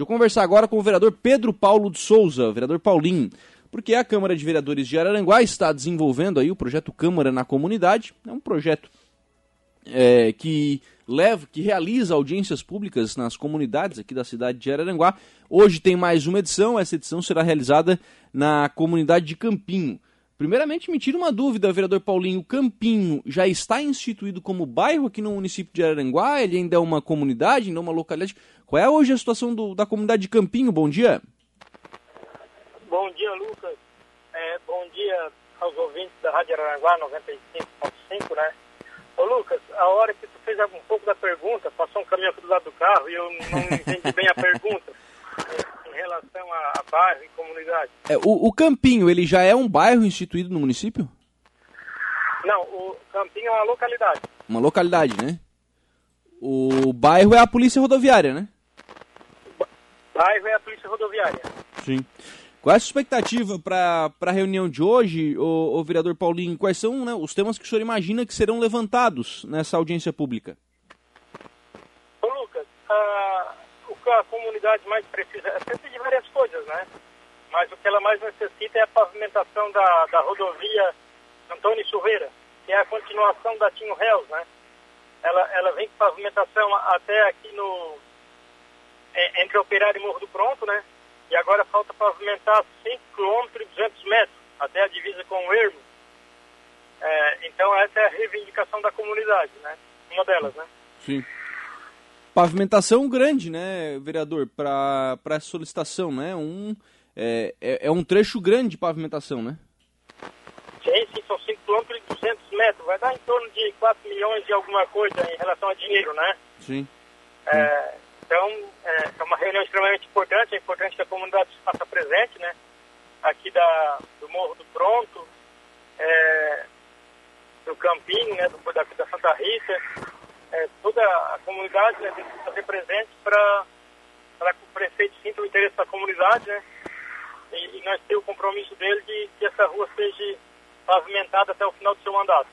Deixa eu conversar agora com o vereador Pedro Paulo de Souza, vereador Paulinho, porque a Câmara de Vereadores de Araranguá está desenvolvendo aí o projeto Câmara na Comunidade. É um projeto é, que leva, que realiza audiências públicas nas comunidades aqui da cidade de Araranguá. Hoje tem mais uma edição, essa edição será realizada na comunidade de Campinho. Primeiramente, me tira uma dúvida, vereador Paulinho. O Campinho já está instituído como bairro aqui no município de Araranguá? Ele ainda é uma comunidade, ainda é uma localidade? Qual é hoje a situação do, da comunidade de Campinho? Bom dia. Bom dia, Lucas. É, bom dia aos ouvintes da Rádio Araranguá 95.5, né? Ô, Lucas, a hora que tu fez um pouco da pergunta, passou um caminhão aqui do lado do carro e eu não entendi bem a pergunta relação a, a bairro e comunidade. É, o, o Campinho, ele já é um bairro instituído no município? Não, o Campinho é uma localidade. Uma localidade, né? O bairro é a polícia rodoviária, né? Bairro é a polícia rodoviária. Sim. Qual é a sua expectativa para a reunião de hoje, o, o vereador Paulinho? Quais são né, os temas que o senhor imagina que serão levantados nessa audiência pública? Ô Lucas, a, o que a comunidade mais precisa, é precisa de várias coisas, né? Mas o que ela mais necessita é a pavimentação da, da rodovia Antônio Silveira, que é a continuação da Tinho Reus, né? Ela, ela vem com pavimentação até aqui no... É, entre Operário e Morro do Pronto, né? E agora falta pavimentar 5 km e 200 metros até a divisa com o Ermo. É, então essa é a reivindicação da comunidade, né? Uma delas, né? Sim. Pavimentação grande, né, vereador, para essa solicitação, né? Um, é, é, é, um trecho grande de pavimentação, né? Sim, sim, são 5 km e 200 metros. Vai dar em torno de 4 milhões e alguma coisa em relação a dinheiro, né? Sim. É, então, é, é, uma reunião extremamente importante, é importante que a comunidade se faça presente, né? Aqui da, do Morro do Pronto, é, do Campinho, né? Do, da, da Santa Rita, é, toda a comunidade né, se fazer presente para que o prefeito sinta o interesse da comunidade, né? E, e nós temos o compromisso dele de que essa rua seja pavimentada até o final do seu mandato.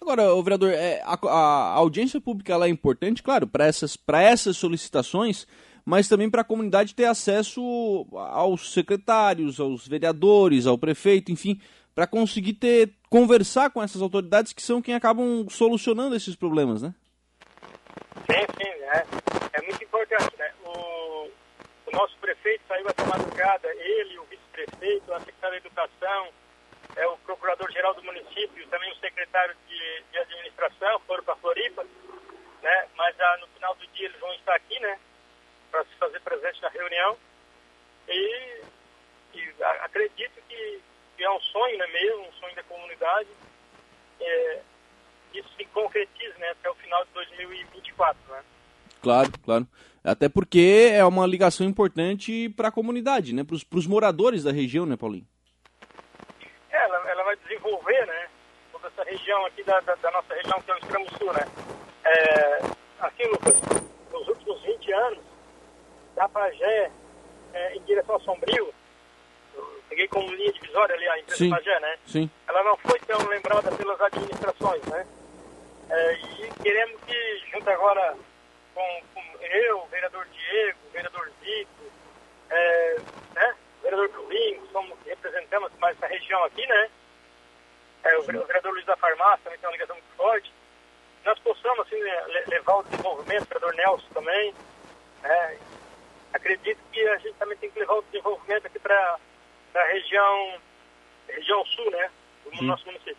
Agora, o vereador, é, a, a, audiência pública ela é importante, claro, para essas, essas solicitações, mas também para a comunidade ter acesso aos secretários, aos vereadores, ao prefeito, enfim, para conseguir ter conversar com essas autoridades que são quem acabam solucionando esses problemas, né? Sim, sim, é, é muito importante, né? O, o nosso prefeito saiu essa madrugada, ele, o vice-prefeito, a secretária de Educação, é, o procurador-geral do município, também o secretário de, de administração, foram para Floripa, né? Mas ah, no final do dia eles vão estar aqui, né? Para se fazer presente na reunião. E, e acredito que, que, é um sonho, né mesmo, um sonho da comunidade. É, isso se concretize, né? Até o final de 2024, né? Claro, claro. Até porque é uma ligação importante para a comunidade, né? Para os moradores da região, né, Paulinho? desenvolver, né, toda essa região aqui da, da, da nossa região, que é o extremo sul, né. É, assim, Lucas, nos últimos 20 anos, da Pajé é, em direção a Sombrio, peguei como linha divisória ali a empresa Sim. Pajé, né? Sim. Ela não foi tão lembrada pelas administrações, né? É, e queremos que, junto agora com, com eu, o vereador Diego, o vereador Zico, é, né? O vereador Tulinho, somos, representamos mais essa região aqui, né? é, o, vereador Luiz da Farmácia também tem uma ligação muito forte, nós possamos assim, levar o desenvolvimento, o vereador Nelson também. É, acredito que a gente também tem que levar o desenvolvimento aqui para a região, região sul, né, do nosso município.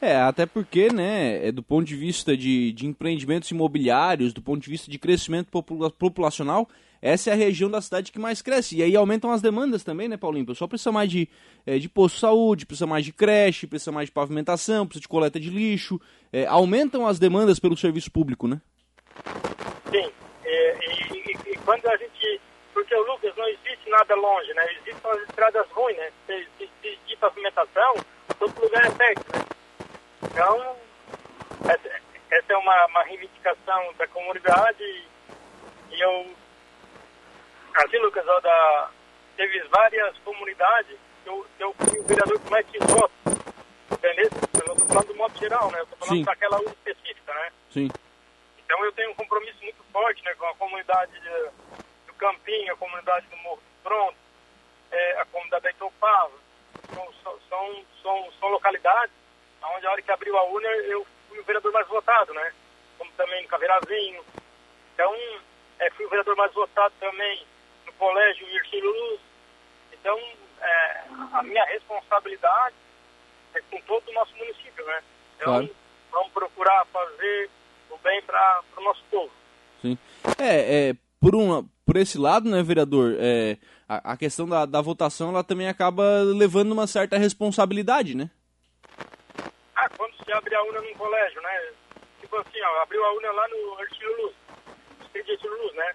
É, até porque, né, é do ponto de vista de, de empreendimentos imobiliários, do ponto de vista de crescimento popula populacional, essa é a região da cidade que mais cresce. E aí aumentam as demandas também, né, Paulinho? O pessoal precisa mais de, é, de posto de saúde, precisa mais de creche, precisa mais de pavimentação, precisa de coleta de lixo. É, aumentam as demandas pelo serviço público, né? Sim. É, e, e, e, quando a gente. Porque o Lucas existe nada longe, né? Existem as estradas ruins, né? Se de pavimentação, todo lugar é perto, né? Então, essa, é uma, uma reivindicação da comunidade e eu Assim, Lucas, ó, da, teve várias comunidades que eu, que eu fui o vereador com mais votos. Entendeu? Eu não estou falando do modo geral, né? Eu estou falando daquela específica, né? Sim. Então eu tenho um compromisso muito forte né, com a comunidade de, do Campinho comunidade do Morro Pronto, é, a comunidade da Itopava. São, são, são, são localidades onde a hora que abriu a urna eu fui o vereador mais votado, né? Como também no Caveirazinho. Então, é, fui o vereador mais votado também no colégio Mircílio Luz. Então, é, a minha responsabilidade é com todo o nosso município, né? Então, claro. vamos procurar fazer o bem para o nosso povo. Sim. É, é por, uma, por esse lado, né, vereador, é, a, a questão da, da votação ela também acaba levando uma certa responsabilidade, né? Ah, quando se abre a urna num colégio, né? Tipo assim, ó, abriu a urna lá no Artiro Luz, Artiro Luz, né?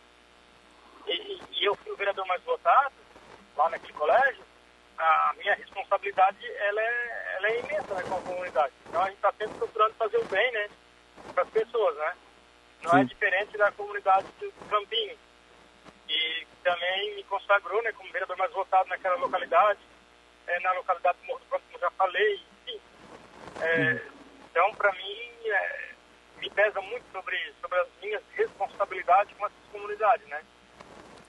E, e, eu fui o vereador mais votado lá naquele colégio, a minha responsabilidade ela é, ela é imensa né, com a comunidade. Então a gente está sempre procurando fazer o bem, né? Para as pessoas, né? Não é Sim. é diferente da comunidade do Campinho, e também me consagrou né, como vereador mais votado naquela localidade, é, na localidade do Morro do como já falei, enfim. É, então, para mim, é, me pesa muito sobre, sobre as minhas responsabilidades com essa comunidade, né?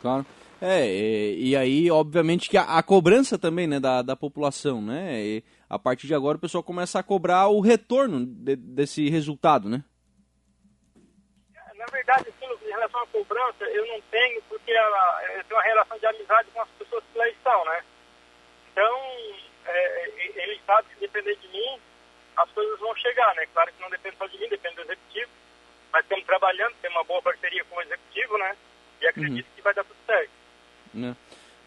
Claro. É, e, e, aí, obviamente, que a, a, cobrança também, né, da, da população, né? E a partir de agora o pessoal começa a cobrar o retorno de, desse resultado, né? Na verdade, assim, relação à cobrança, eu não tenho, porque ela, eu tenho uma relação de amizade com as pessoas que lá estão, né? Então, é, eles sabem que depender de mim, as coisas vão chegar, né? Claro que não depende só de mim, depende do executivo, mas estamos trabalhando, temos uma boa parceria com o executivo, né? E acredito uhum. que vai dar tudo certo. Né?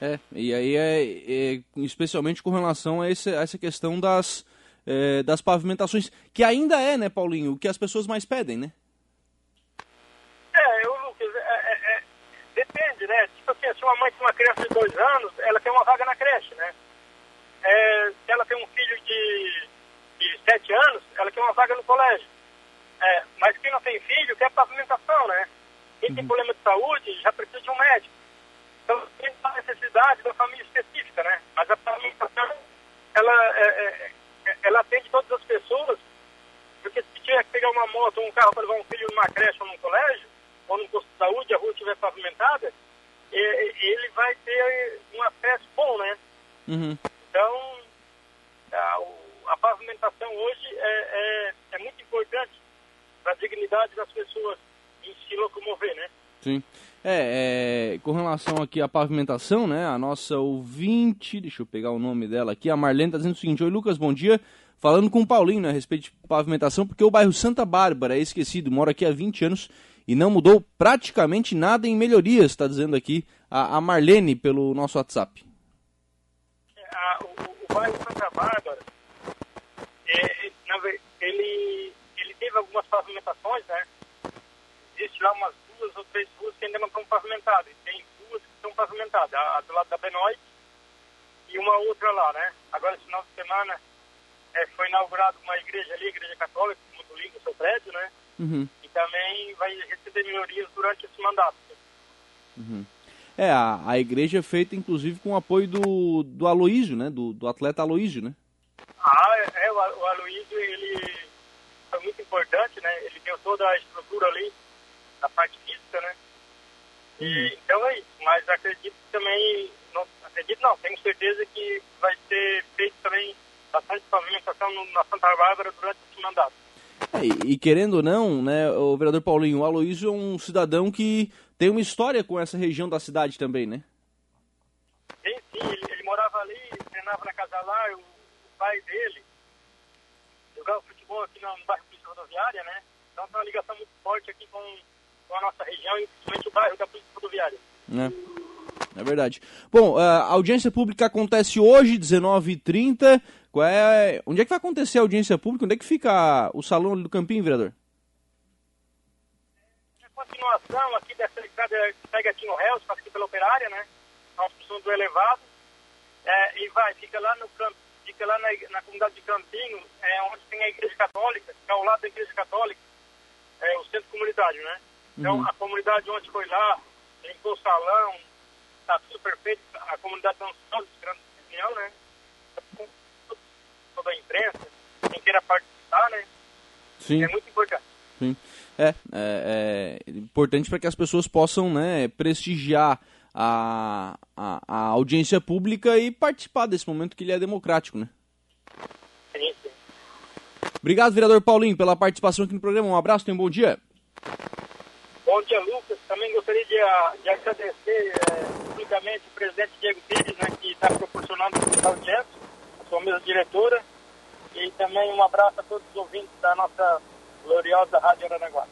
É, e aí é, é, especialmente com relação a, esse, a essa questão das, é, das pavimentações, que ainda é, né, Paulinho, o que as pessoas mais pedem, né? É, eu, Lucas, é, é, é, depende, né? Tipo assim, se uma mãe tem uma criança de dois anos, ela tem uma vaga na creche, né? É, se ela tem um filho de, de sete anos, ela tem uma vaga no colégio. É, mas quem não tem filho quer pavimentação, né? Quem tem uhum. problema de saúde já precisa de um médico. Então, tem necessidade da família específica, né? Mas a pavimentação, ela, é, é, ela atende todas as pessoas, porque se tiver que pegar uma moto ou um carro para levar um filho numa creche ou num colégio, ou num posto de saúde, a rua estiver pavimentada, ele vai ter um acesso bom, né? Uhum. Então, a, a, pavimentação hoje é, é, é muito importante para a dignidade das pessoas em se locomover, né? Sim. É, é, com relação aqui à pavimentação, né? A nossa ouvinte, deixa eu pegar o nome dela aqui, a Marlene está dizendo o seguinte: Oi, Lucas, bom dia. Falando com o Paulinho né, a respeito de pavimentação, porque o bairro Santa Bárbara é esquecido, moro aqui há 20 anos e não mudou praticamente nada em melhorias, está dizendo aqui a, a, Marlene pelo nosso WhatsApp. É, a, o, o, bairro Santa Bárbara, é, ele, ele teve algumas pavimentações, né? Existe lá umas duas ou três ruas que ainda não estão pavimentadas. Tem duas que estão pavimentadas, a, do lado da Benoit e uma outra lá, né? Agora, esse final de semana, é, foi inaugurada uma igreja ali, igreja católica, muito lindo o seu prédio, né? Uhum também vai receber melhorias durante esse mandato. Uhum. É, a, a igreja é feita inclusive com o apoio do, do Aloísio, né? Do, do atleta Aloísio, né? Ah, é, é o, o Aloísio, ele foi muito importante, né? Ele deu toda a estrutura ali, a parte física, né? E, uhum. então é isso, mas acredito também, não, acredito não, tenho certeza que vai ser feito também bastante pavimentação na Santa Bárbara durante esse mandato. É, e, e, querendo ou não, né, o vereador Paulinho, o Aloysio é um cidadão que tem uma história com essa região da cidade também, né? Sim, sim, ele, ele morava ali, treinava na casa lá, o, o pai dele jogava futebol aqui no, no bairro Polícia Rodoviária, né? Então tem uma ligação muito forte aqui com, com a nossa região e principalmente o bairro da Polícia Rodoviária. É. É verdade. Bom, a audiência pública acontece hoje, 19h30. Qual é, onde é que vai acontecer a audiência pública? Onde é que fica o salão do Campinho, vereador? É a continuação aqui dessa estrada que pega aqui no Réus, passa aqui pela operária, né? Nós precisamos do elevado. É, e vai, fica lá no campo, fica lá na, na, comunidade de Campinho, é, onde tem a igreja católica, que é ao lado da igreja católica, é o centro comunitário, né? Então uhum. a comunidade onde foi lá, limpou o salão, está tudo perfeito, a comunidade está ansiosa, esperando reunião, né? toda a imprensa, quem queira participar, né? Sim. É muito importante. Sim. É, é, é importante para que as pessoas possam né, prestigiar a, a, a, audiência pública e participar desse momento que ele é democrático, né? Sim, sim. Obrigado, vereador Paulinho, pela participação aqui no programa. Um abraço, tenha um bom dia. Bom dia, Lucas. Também gostaria de, ah, de agradecer é, publicamente o presidente Diego Pires, né, que está proporcionando essa audiência, a sua mesa diretora, e também um abraço a todos os ouvintes da nossa gloriosa Rádio Aranaguá.